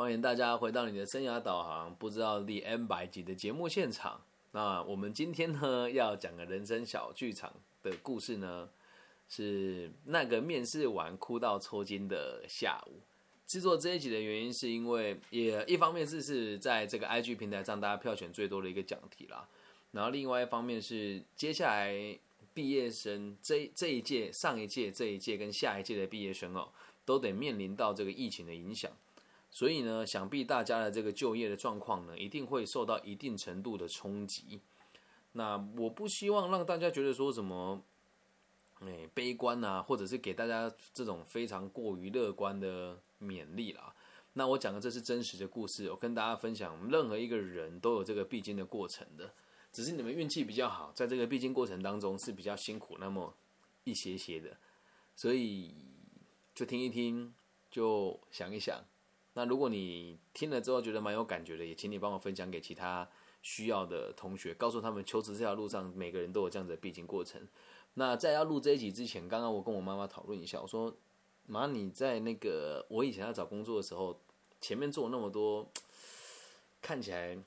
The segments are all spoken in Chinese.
欢迎大家回到你的生涯导航，不知道第 N 百集的节目现场。那我们今天呢，要讲个人生小剧场的故事呢，是那个面试完哭到抽筋的下午。制作这一集的原因，是因为也一方面是是在这个 IG 平台上大家票选最多的一个讲题啦，然后另外一方面是接下来毕业生这这一届、上一届、这一届跟下一届的毕业生哦，都得面临到这个疫情的影响，所以呢，想必大家的这个就业的状况呢，一定会受到一定程度的冲击。那我不希望让大家觉得说什么。哎，悲观啊，或者是给大家这种非常过于乐观的勉励啦。那我讲的这是真实的故事，我跟大家分享，任何一个人都有这个必经的过程的，只是你们运气比较好，在这个必经过程当中是比较辛苦那么一些些的，所以就听一听，就想一想。那如果你听了之后觉得蛮有感觉的，也请你帮我分享给其他需要的同学，告诉他们求职这条路上每个人都有这样子的必经过程。那在要录这一集之前，刚刚我跟我妈妈讨论一下，我说：“妈，你在那个我以前在找工作的时候，前面做那么多看起来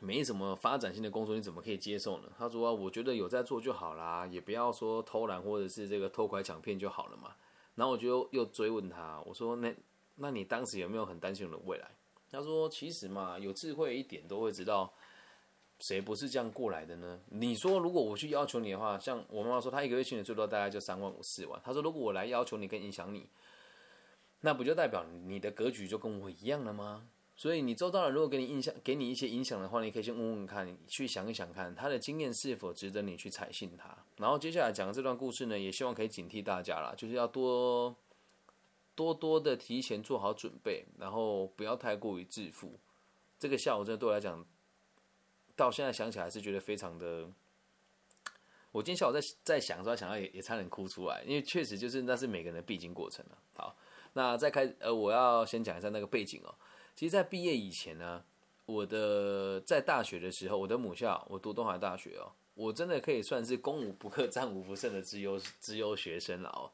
没什么发展性的工作，你怎么可以接受呢？”她说：“我觉得有在做就好啦，也不要说偷懒或者是这个偷拐抢骗就好了嘛。”然后我就又追问他，我说：“那那你当时有没有很担心我的未来？”他说：“其实嘛，有智慧一点都会知道。”谁不是这样过来的呢？你说，如果我去要求你的话，像我妈妈说，她一个月薪水最多大概就三万五四万。她说，如果我来要求你跟影响你，那不就代表你的格局就跟我一样了吗？所以你周到了如果给你印象，给你一些影响的话，你可以先问问看，去想一想看，他的经验是否值得你去采信他。然后接下来讲的这段故事呢，也希望可以警惕大家啦，就是要多多多的提前做好准备，然后不要太过于自负。这个下午真的对我来讲。到现在想起来是觉得非常的，我今天下午在在想说，想要也也差点哭出来，因为确实就是那是每个人的必经过程了。好，那再开呃，我要先讲一下那个背景哦。其实，在毕业以前呢，我的在大学的时候，我的母校我读东海大学哦，我真的可以算是攻无不克、战无不胜的资优资优学生了哦。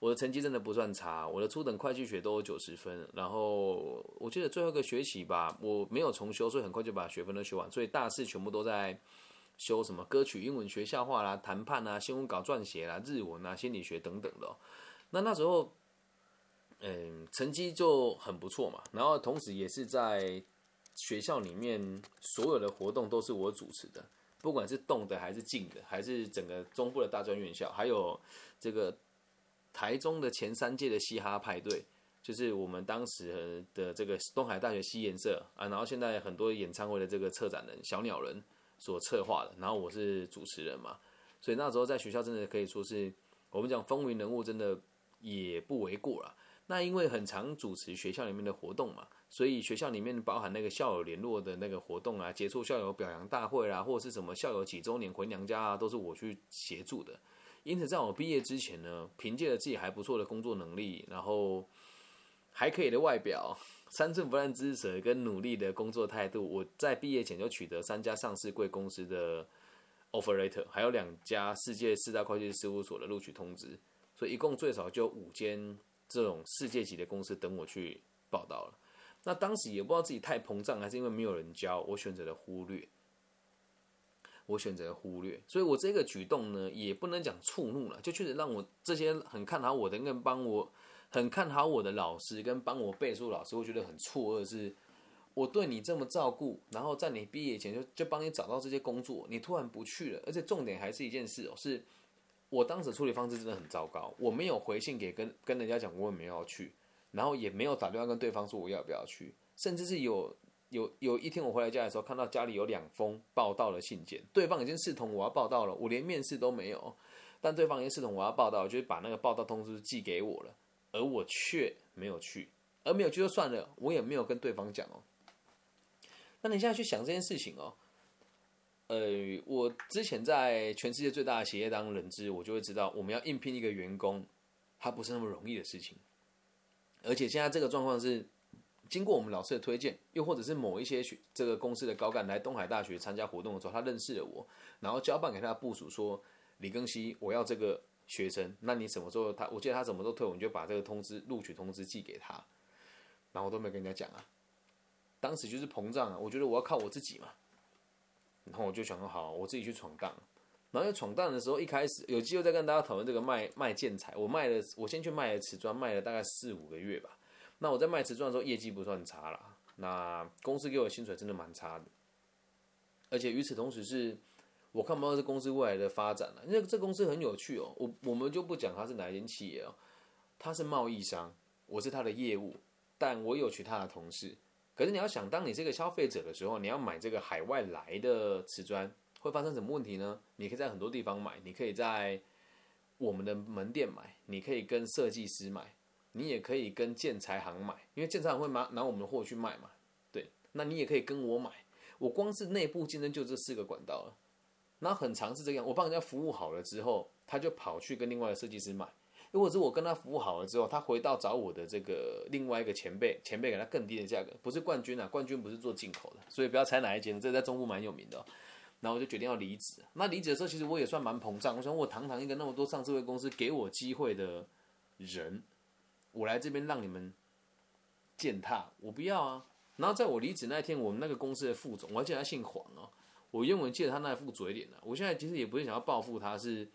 我的成绩真的不算差，我的初等会计学都有九十分，然后我记得最后一个学期吧，我没有重修，所以很快就把学分都修完，所以大四全部都在修什么歌曲、英文学校化啦、谈判啊、新闻稿撰写啦、日文啊、心理学等等的。那那时候，嗯，成绩就很不错嘛，然后同时也是在学校里面所有的活动都是我主持的，不管是动的还是静的，还是整个中部的大专院校，还有这个。台中的前三届的嘻哈派对，就是我们当时的这个东海大学西颜社啊，然后现在很多演唱会的这个策展人小鸟人所策划的，然后我是主持人嘛，所以那时候在学校真的可以说是我们讲风云人物，真的也不为过了。那因为很常主持学校里面的活动嘛，所以学校里面包含那个校友联络的那个活动啊，接触校友表扬大会啦，或者是什么校友几周年回娘家啊，都是我去协助的。因此，在我毕业之前呢，凭借着自己还不错的工作能力，然后还可以的外表、三寸不烂之舌跟努力的工作态度，我在毕业前就取得三家上市贵公司的 offer letter，还有两家世界四大会计师事务所的录取通知，所以一共最少就五间这种世界级的公司等我去报道了。那当时也不知道自己太膨胀，还是因为没有人教，我选择了忽略。我选择忽略，所以我这个举动呢，也不能讲触怒了，就确实让我这些很看好我的跟帮我很看好我的老师跟帮我背书老师，会觉得很错愕，是我对你这么照顾，然后在你毕业前就就帮你找到这些工作，你突然不去了，而且重点还是一件事哦，是我当时处理方式真的很糟糕，我没有回信给跟跟人家讲我也没有要去，然后也没有打电话跟对方说我要不要去，甚至是有。有有一天我回来家的时候，看到家里有两封报道的信件，对方已经视同我要报道了，我连面试都没有，但对方已经视同我要报道，就是把那个报道通知寄给我了，而我却没有去，而没有去就算了，我也没有跟对方讲哦。那你现在去想这件事情哦，呃，我之前在全世界最大的企业当人资，我就会知道，我们要应聘一个员工，它不是那么容易的事情，而且现在这个状况是。经过我们老师的推荐，又或者是某一些学这个公司的高干来东海大学参加活动的时候，他认识了我，然后交办给他的部署说：“李庚希，我要这个学生，那你什么时候他？我记得他什么时候退我们就把这个通知录取通知寄给他。”然后我都没跟人家讲啊，当时就是膨胀啊，我觉得我要靠我自己嘛，然后我就想说好，我自己去闯荡。然后在闯荡的时候，一开始有机会再跟大家讨论这个卖卖建材。我卖了，我先去卖了瓷砖，卖了大概四五个月吧。那我在卖瓷砖的时候，业绩不算差啦。那公司给我的薪水真的蛮差的，而且与此同时是，我看不到这公司未来的发展了。因为这公司很有趣哦，我我们就不讲它是哪一间企业哦，它是贸易商，我是他的业务，但我有其他的同事。可是你要想，当你是一个消费者的时候，你要买这个海外来的瓷砖。会发生什么问题呢？你可以在很多地方买，你可以在我们的门店买，你可以跟设计师买，你也可以跟建材行买，因为建材行会拿拿我们的货去卖嘛。对，那你也可以跟我买。我光是内部竞争就这四个管道了，那很长是这样。我帮人家服务好了之后，他就跑去跟另外的设计师买。如果是我跟他服务好了之后，他回到找我的这个另外一个前辈，前辈给他更低的价格，不是冠军啊，冠军不是做进口的，所以不要猜哪一间，这在中部蛮有名的。然后我就决定要离职。那离职的时候，其实我也算蛮膨胀。我想，我堂堂一个那么多上市会公司给我机会的人，我来这边让你们践踏，我不要啊！然后在我离职那天，我们那个公司的副总，我还记得他姓黄哦，我原本记得他那副嘴脸呢。我现在其实也不是想要报复他，是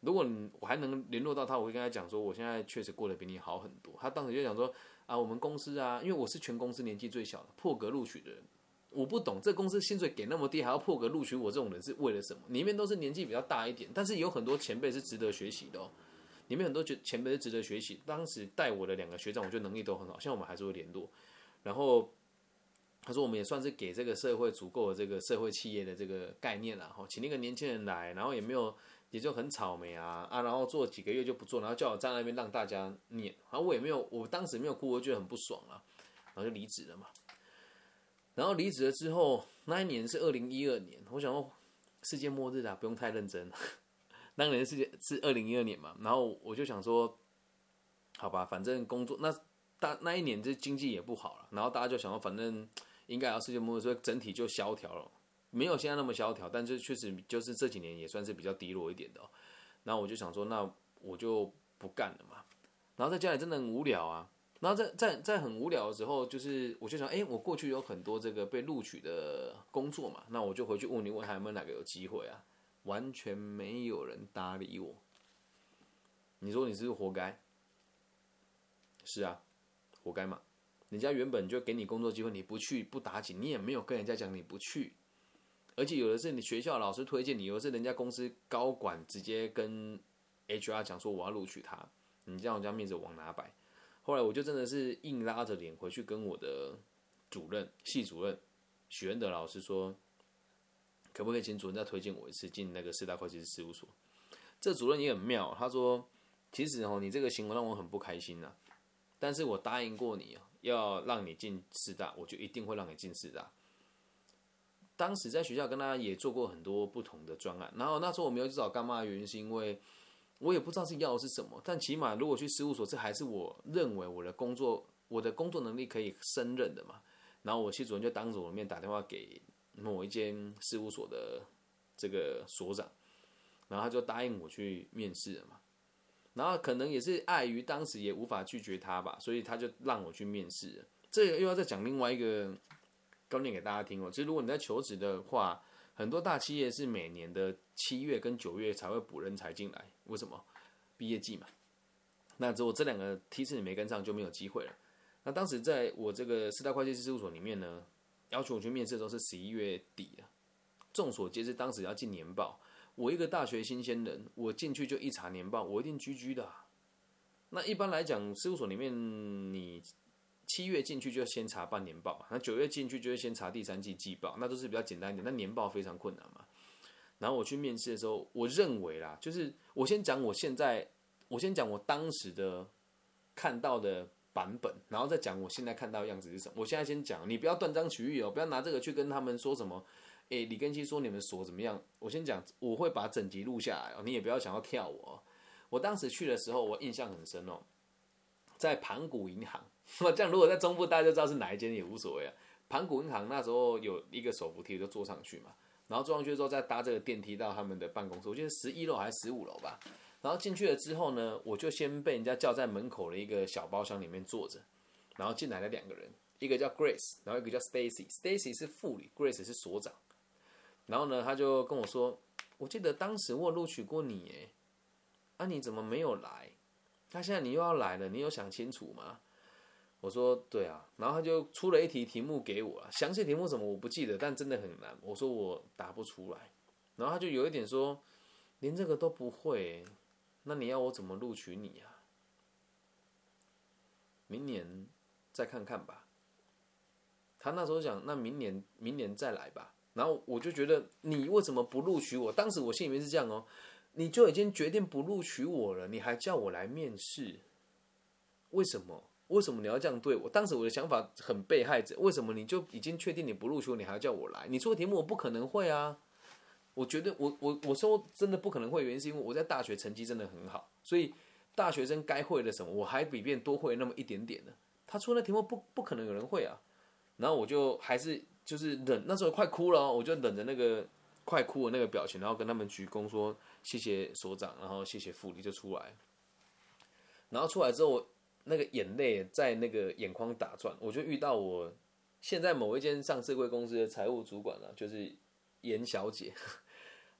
如果我还能联络到他，我会跟他讲说，我现在确实过得比你好很多。他当时就讲说啊，我们公司啊，因为我是全公司年纪最小的破格录取的人。我不懂，这公司薪水给那么低，还要破格录取我这种人是为了什么？里面都是年纪比较大一点，但是有很多前辈是值得学习的哦。里面很多前前辈是值得学习。当时带我的两个学长，我觉得能力都很好，像我们还是会联络。然后他说，我们也算是给这个社会足够的这个社会企业的这个概念了哈，请那个年轻人来，然后也没有，也就很草莓啊啊，然后做几个月就不做，然后叫我站那边让大家念，然后我也没有，我当时没有哭，我觉得很不爽啊，然后就离职了嘛。然后离职了之后，那一年是二零一二年。我想说，世界末日啊，不用太认真。当年世界是二零一二年嘛，然后我就想说，好吧，反正工作那大那一年这经济也不好了，然后大家就想说，反正应该要世界末日，所以整体就萧条了，没有现在那么萧条，但是确实就是这几年也算是比较低落一点的。然后我就想说，那我就不干了嘛。然后在家里真的很无聊啊。然后在在在很无聊的时候，就是我就想，哎，我过去有很多这个被录取的工作嘛，那我就回去问你，问还有没有哪个有机会啊？完全没有人搭理我。你说你是不是活该？是啊，活该嘛。人家原本就给你工作机会，你不去不打紧，你也没有跟人家讲你不去，而且有的是你学校老师推荐你，有的是人家公司高管直接跟 HR 讲说我要录取他，你这样人家面子往哪摆？后来我就真的是硬拉着脸回去跟我的主任、系主任许恩德老师说，可不可以请主任再推荐我一次进那个四大会计师事务所？这主任也很妙，他说：“其实哦，你这个行为让我很不开心呐，但是我答应过你要让你进四大，我就一定会让你进四大。”当时在学校跟他也做过很多不同的专案，然后那时候我没有去找干妈的原因是因为。我也不知道是要的是什么，但起码如果去事务所，这还是我认为我的工作，我的工作能力可以胜任的嘛。然后我系主任就当着我的面打电话给某一间事务所的这个所长，然后他就答应我去面试了嘛。然后可能也是碍于当时也无法拒绝他吧，所以他就让我去面试。这又要再讲另外一个观念给大家听哦。其实如果你在求职的话，很多大企业是每年的七月跟九月才会补人才进来，为什么？毕业季嘛。那如果这两个梯次你没跟上，就没有机会了。那当时在我这个四大会计师事务所里面呢，要求我去面试的时候是十一月底啊。众所皆知，当时要进年报，我一个大学新鲜人，我进去就一查年报，我一定居居的。那一般来讲，事务所里面你。七月进去就先查半年报，那九月进去就会先查第三季季报，那都是比较简单一点。那年报非常困难嘛。然后我去面试的时候，我认为啦，就是我先讲我现在，我先讲我当时的看到的版本，然后再讲我现在看到的样子是什么。我现在先讲，你不要断章取义哦，不要拿这个去跟他们说什么。诶，李根基说你们所怎么样？我先讲，我会把整集录下来哦，你也不要想要跳我。我当时去的时候，我印象很深哦，在盘古银行。那这样，如果在中部，大家就知道是哪一间也无所谓啊。盘古银行那时候有一个手扶梯，就坐上去嘛。然后坐上去之后，再搭这个电梯到他们的办公室，我记得十一楼还是十五楼吧。然后进去了之后呢，我就先被人家叫在门口的一个小包厢里面坐着。然后进来了两个人，一个叫 Grace，然后一个叫 Stacy，Stacy 是副理，Grace 是所长。然后呢，他就跟我说，我记得当时我录取过你，哎，啊你怎么没有来？他现在你又要来了，你有想清楚吗？我说对啊，然后他就出了一题题目给我，详细题目什么我不记得，但真的很难。我说我答不出来，然后他就有一点说，连这个都不会，那你要我怎么录取你啊？明年再看看吧。他那时候讲，那明年明年再来吧。然后我就觉得你为什么不录取我？当时我心里面是这样哦，你就已经决定不录取我了，你还叫我来面试，为什么？为什么你要这样对我？当时我的想法很被害者。为什么你就已经确定你不录取，你还要叫我来？你出的题目我不可能会啊！我觉得我我我说真的不可能会，原因是因为我在大学成绩真的很好，所以大学生该会的什么，我还比别人多会那么一点点呢。他出那题目不不可能有人会啊！然后我就还是就是忍，那时候快哭了，我就忍着那个快哭的那个表情，然后跟他们鞠躬说谢谢所长，然后谢谢副理就出来。然后出来之后。那个眼泪在那个眼眶打转，我就遇到我现在某一间上市贵公司的财务主管了，就是严小姐，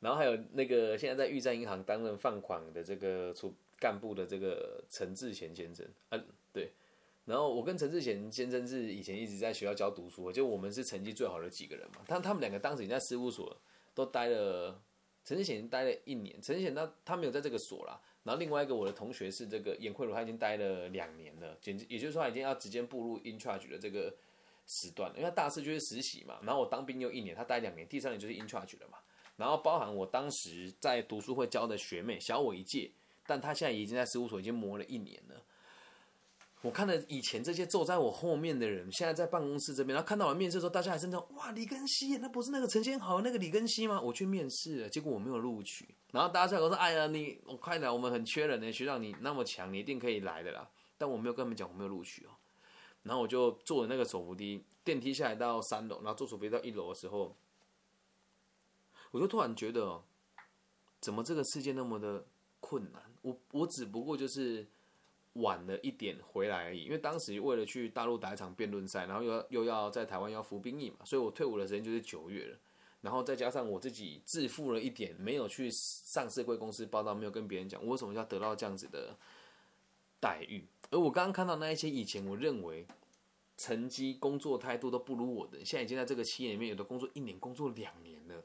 然后还有那个现在在玉山银行担任放款的这个处干部的这个陈志贤先生，嗯，对，然后我跟陈志贤先生是以前一直在学校教读书，就我们是成绩最好的几个人嘛，但他们两个当时已经在事务所都待了，陈志贤待了一年，陈志贤他他没有在这个所啦。然后另外一个我的同学是这个严慧茹，他已经待了两年了，简直也就是说他已经要直接步入 in charge 的这个时段了。因为他大四就是实习嘛，然后我当兵又一年，他待两年，第三年就是 in charge 了嘛。然后包含我当时在读书会教的学妹，小我一届，但她现在已经在事务所已经磨了一年了。我看了以前这些坐在我后面的人，现在在办公室这边，然后看到我面试的时候，大家还是说：“哇，李根熙，那不是那个陈先豪那个李根熙吗？”我去面试了，结果我没有录取。然后大家在我说：“哎呀，你我快点，我们很缺人呢，学长你那么强，你一定可以来的啦。”但我没有跟他们讲我没有录取哦。然后我就坐了那个手扶梯，电梯下来到三楼，然后坐手扶梯到一楼的时候，我就突然觉得，怎么这个世界那么的困难？我我只不过就是。晚了一点回来而已，因为当时为了去大陆打一场辩论赛，然后又又要在台湾要服兵役嘛，所以我退伍的时间就是九月了。然后再加上我自己自负了一点，没有去上市贵公司报道，没有跟别人讲我为什么要得到这样子的待遇。而我刚刚看到那一些以前我认为成绩、工作态度都不如我的，现在已经在这个企业里面有的工作一年、工作两年了，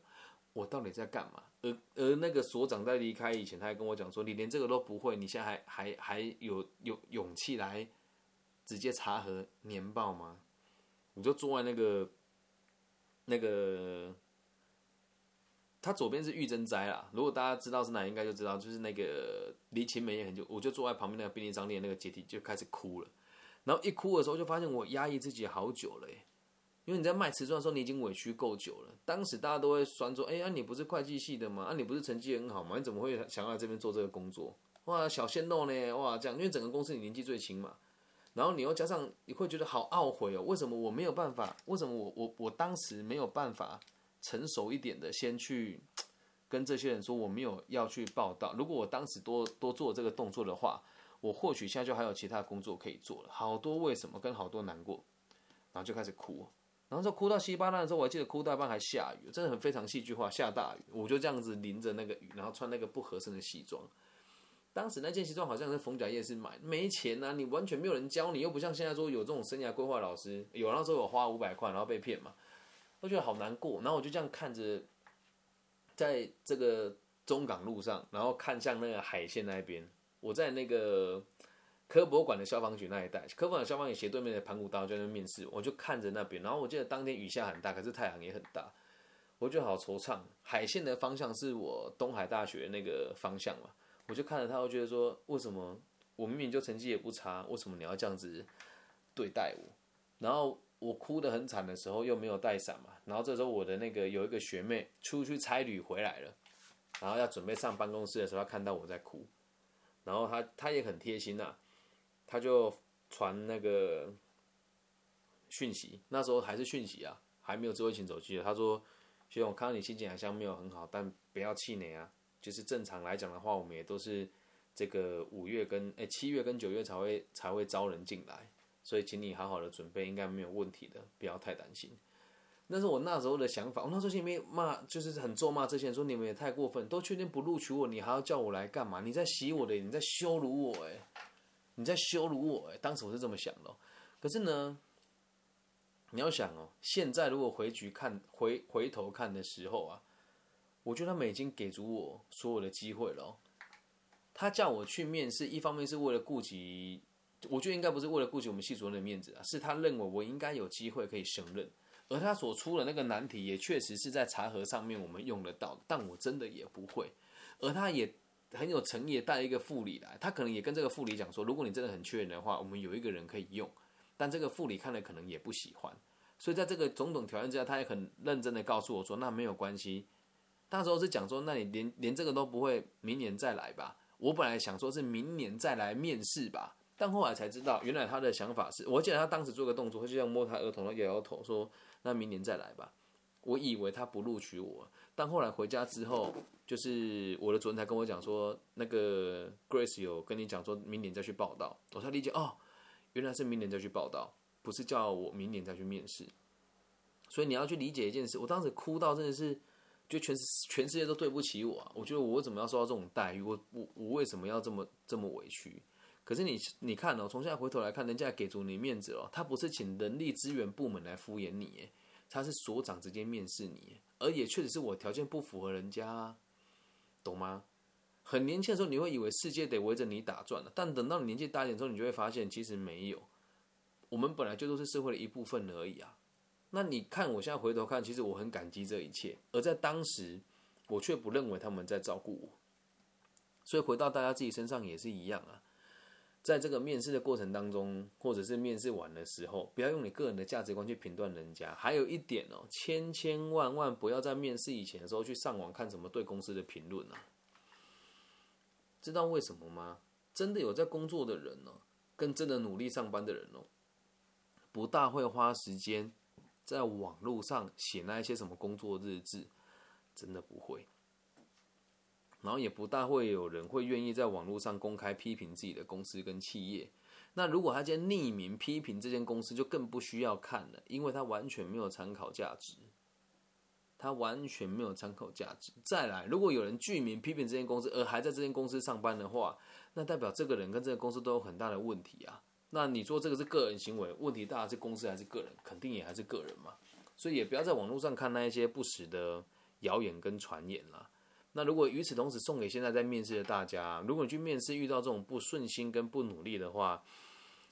我到底在干嘛？而而那个所长在离开以前，他还跟我讲说：“你连这个都不会，你现在还还还有有勇气来直接查核年报吗？”我就坐在那个那个，他左边是玉珍斋啦。如果大家知道是哪，应该就知道，就是那个离秦美也很久。我就坐在旁边那个便利商店那个阶梯，就开始哭了。然后一哭的时候，就发现我压抑自己好久了，因为你在卖瓷砖的时候，你已经委屈够久了。当时大家都会酸说：“哎呀，你不是会计系的吗？啊，你不是成绩很好吗？你怎么会想要来这边做这个工作？哇，小鲜肉呢？哇，这样，因为整个公司你年纪最轻嘛。然后你又加上，你会觉得好懊悔哦。为什么我没有办法？为什么我我我当时没有办法成熟一点的先去跟这些人说我没有要去报道？如果我当时多多做这个动作的话，我或许现在就还有其他工作可以做了。好多为什么跟好多难过，然后就开始哭。”然后说哭到稀巴烂的时候，我还记得哭到一半还下雨，真的很非常戏剧化，下大雨，我就这样子淋着那个雨，然后穿那个不合身的西装。当时那件西装好像是逢甲夜市买，没钱呐，你完全没有人教你，又不像现在说有这种生涯规划老师，有那时候我花五百块，然后被骗嘛，我觉得好难过。然后我就这样看着，在这个中港路上，然后看向那个海线那边，我在那个。科博馆的消防局那一带，科博馆消防局斜对面的盘古道就在那面试，我就看着那边。然后我记得当天雨下很大，可是太阳也很大，我就好惆怅。海线的方向是我东海大学那个方向嘛，我就看着他，我觉得说，为什么我明明就成绩也不差，为什么你要这样子对待我？然后我哭得很惨的时候又没有带伞嘛，然后这时候我的那个有一个学妹出去差旅回来了，然后要准备上办公室的时候，她看到我在哭，然后她她也很贴心呐。他就传那个讯息，那时候还是讯息啊，还没有智慧型手机他说：“学长，我看到你心情好像没有很好，但不要气馁啊。就是正常来讲的话，我们也都是这个五月跟哎七月跟九月才会才会招人进来。所以请你好好的准备，应该没有问题的，不要太担心。那是我那时候的想法，我那时候心里面骂，就是很咒骂这些人，说你们也太过分，都确定不录取我，你还要叫我来干嘛？你在洗我的，你在羞辱我，哎，你在羞辱我，哎，当时我是这么想的。可是呢，你要想哦，现在如果回局看，回回头看的时候啊，我觉得他们已经给足我所有的机会了。他叫我去面试，一方面是为了顾及，我觉得应该不是为了顾及我们系主任的面子啊，是他认为我应该有机会可以胜任。而他所出的那个难题，也确实是在茶盒上面我们用得到，但我真的也不会。而他也很有诚意，带一个副理来，他可能也跟这个副理讲说，如果你真的很缺人的话，我们有一个人可以用。但这个副理看了可能也不喜欢，所以在这个种种条件之下，他也很认真的告诉我说，那没有关系。那时候是讲说，那你连连这个都不会，明年再来吧。我本来想说是明年再来面试吧，但后来才知道，原来他的想法是，我记得他当时做个动作，就像摸他额头，摇摇头说。那明年再来吧。我以为他不录取我，但后来回家之后，就是我的主任才跟我讲说，那个 Grace 有跟你讲说明年再去报道。我才理解哦，原来是明年再去报道，不是叫我明年再去面试。所以你要去理解一件事，我当时哭到真的是，就全全世界都对不起我。啊！我觉得我为什么要受到这种待遇？我我我为什么要这么这么委屈？可是你你看哦，从现在回头来看，人家给足你面子哦，他不是请人力资源部门来敷衍你，他是所长直接面试你，而也确实是我条件不符合人家，懂吗？很年轻的时候你会以为世界得围着你打转了，但等到你年纪大一点之后，你就会发现其实没有，我们本来就都是社会的一部分而已啊。那你看我现在回头看，其实我很感激这一切，而在当时我却不认为他们在照顾我，所以回到大家自己身上也是一样啊。在这个面试的过程当中，或者是面试完的时候，不要用你个人的价值观去评断人家。还有一点哦，千千万万不要在面试以前的时候去上网看什么对公司的评论啊。知道为什么吗？真的有在工作的人呢，跟真的努力上班的人哦，不大会花时间在网络上写那一些什么工作日志，真的不会。然后也不大会有人会愿意在网络上公开批评自己的公司跟企业。那如果他今天匿名批评这间公司，就更不需要看了，因为他完全没有参考价值。他完全没有参考价值。再来，如果有人具名批评这间公司，而还在这间公司上班的话，那代表这个人跟这个公司都有很大的问题啊。那你做这个是个人行为，问题大是公司还是个人？肯定也还是个人嘛。所以也不要在网络上看那一些不实的谣言跟传言了。那如果与此同时送给现在在面试的大家，如果你去面试遇到这种不顺心跟不努力的话，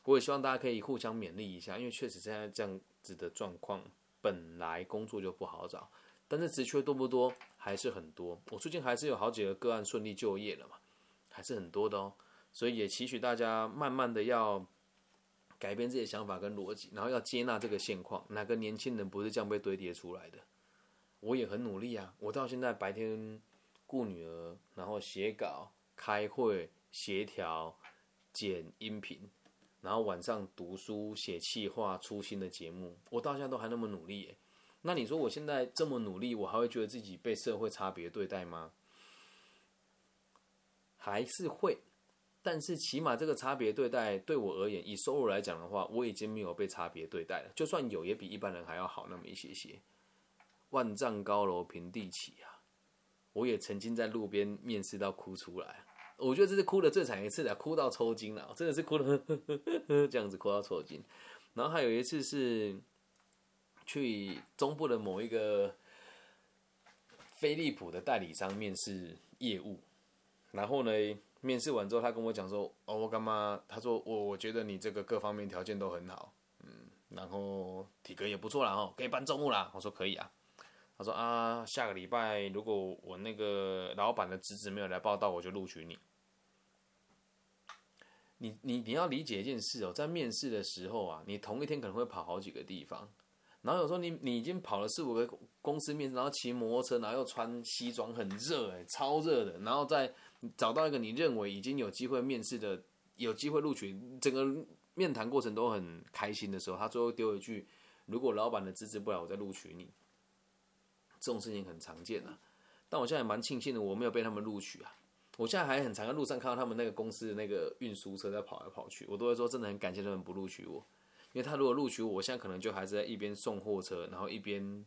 我也希望大家可以互相勉励一下，因为确实现在这样子的状况，本来工作就不好找，但是职缺多不多还是很多。我最近还是有好几个个案顺利就业了嘛，还是很多的哦。所以也期许大家慢慢的要改变自己的想法跟逻辑，然后要接纳这个现况。哪个年轻人不是这样被堆叠出来的？我也很努力啊，我到现在白天。顾女儿，然后写稿、开会、协调、剪音频，然后晚上读书、写企划、出新的节目。我到现在都还那么努力耶。那你说我现在这么努力，我还会觉得自己被社会差别对待吗？还是会，但是起码这个差别对待对我而言，以收入来讲的话，我已经没有被差别对待了。就算有，也比一般人还要好那么一些些。万丈高楼平地起啊！我也曾经在路边面试到哭出来，我觉得这是哭的最惨一次了，哭到抽筋了，真的是哭的 这样子哭到抽筋。然后还有一次是去中部的某一个飞利浦的代理商面试业务，然后呢，面试完之后，他跟我讲说：“哦，我干嘛？”他说：“我我觉得你这个各方面条件都很好，嗯，然后体格也不错啦，哦，可以搬重物啦。”我说：“可以啊。”他说啊，下个礼拜如果我那个老板的侄子没有来报道，我就录取你。你你你要理解一件事哦，在面试的时候啊，你同一天可能会跑好几个地方，然后有时候你你已经跑了四五个公司面试，然后骑摩托车，然后又穿西装，很热哎，超热的，然后再找到一个你认为已经有机会面试的，有机会录取，整个面谈过程都很开心的时候，他最后丢一句：如果老板的侄子不来，我再录取你。这种事情很常见啊，但我现在也蛮庆幸的，我没有被他们录取啊。我现在还很常在路上看到他们那个公司的那个运输车在跑来跑去，我都会说真的很感谢他们不录取我，因为他如果录取我，我现在可能就还是在一边送货车，然后一边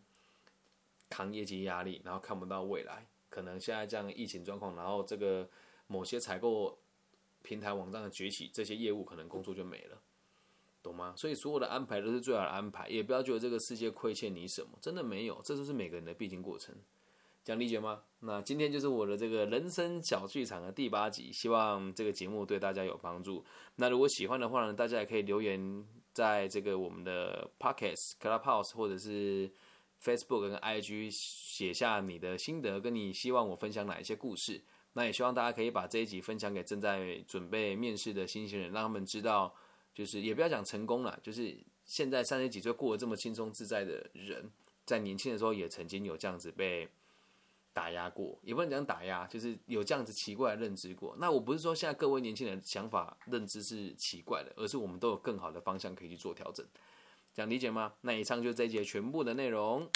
扛业绩压力，然后看不到未来。可能现在这样疫情状况，然后这个某些采购平台网站的崛起，这些业务可能工作就没了，懂吗？所以所有的安排都是最好的安排，也不要觉得这个世界亏欠你什么，真的没有，这就是每个人的必经过程。这样理解吗？那今天就是我的这个人生小剧场的第八集，希望这个节目对大家有帮助。那如果喜欢的话呢，大家也可以留言在这个我们的 Pockets、Clubhouse 或者是 Facebook 跟 IG 写下你的心得，跟你希望我分享哪一些故事。那也希望大家可以把这一集分享给正在准备面试的新鲜人，让他们知道，就是也不要讲成功了，就是现在三十几岁过得这么轻松自在的人，在年轻的时候也曾经有这样子被。打压过，也不能讲打压，就是有这样子奇怪的认知过。那我不是说现在各位年轻人想法认知是奇怪的，而是我们都有更好的方向可以去做调整，这样理解吗？那以上就是这一节全部的内容。